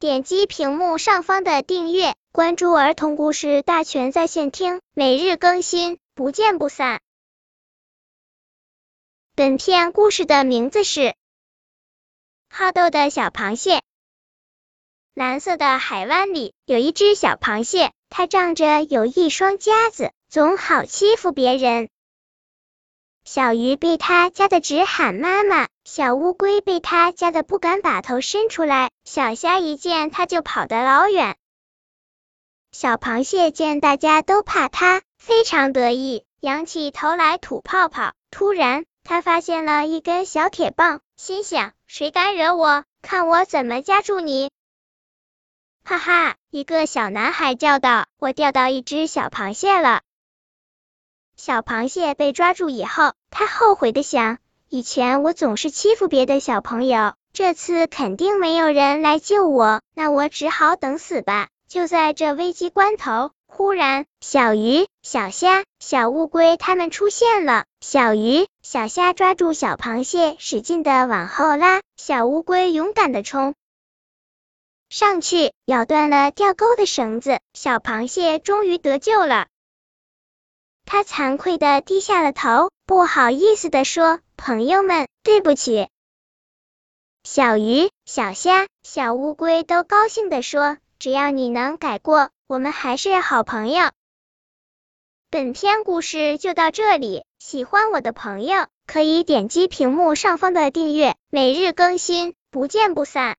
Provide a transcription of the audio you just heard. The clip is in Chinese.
点击屏幕上方的订阅，关注儿童故事大全在线听，每日更新，不见不散。本片故事的名字是《好斗的小螃蟹》。蓝色的海湾里有一只小螃蟹，它仗着有一双夹子，总好欺负别人。小鱼被它夹的直喊妈妈，小乌龟被它夹的不敢把头伸出来，小虾一见它就跑得老远。小螃蟹见大家都怕它，非常得意，仰起头来吐泡泡。突然，它发现了一根小铁棒，心想：谁敢惹我，看我怎么夹住你！哈哈，一个小男孩叫道：“我钓到一只小螃蟹了。”小螃蟹被抓住以后，他后悔的想：以前我总是欺负别的小朋友，这次肯定没有人来救我，那我只好等死吧。就在这危机关头，忽然，小鱼、小虾、小乌龟他们出现了。小鱼、小虾抓住小螃蟹，使劲的往后拉；小乌龟勇敢的冲上去，咬断了钓钩的绳子。小螃蟹终于得救了。他惭愧的低下了头，不好意思的说：“朋友们，对不起。”小鱼、小虾、小乌龟都高兴的说：“只要你能改过，我们还是好朋友。”本篇故事就到这里，喜欢我的朋友可以点击屏幕上方的订阅，每日更新，不见不散。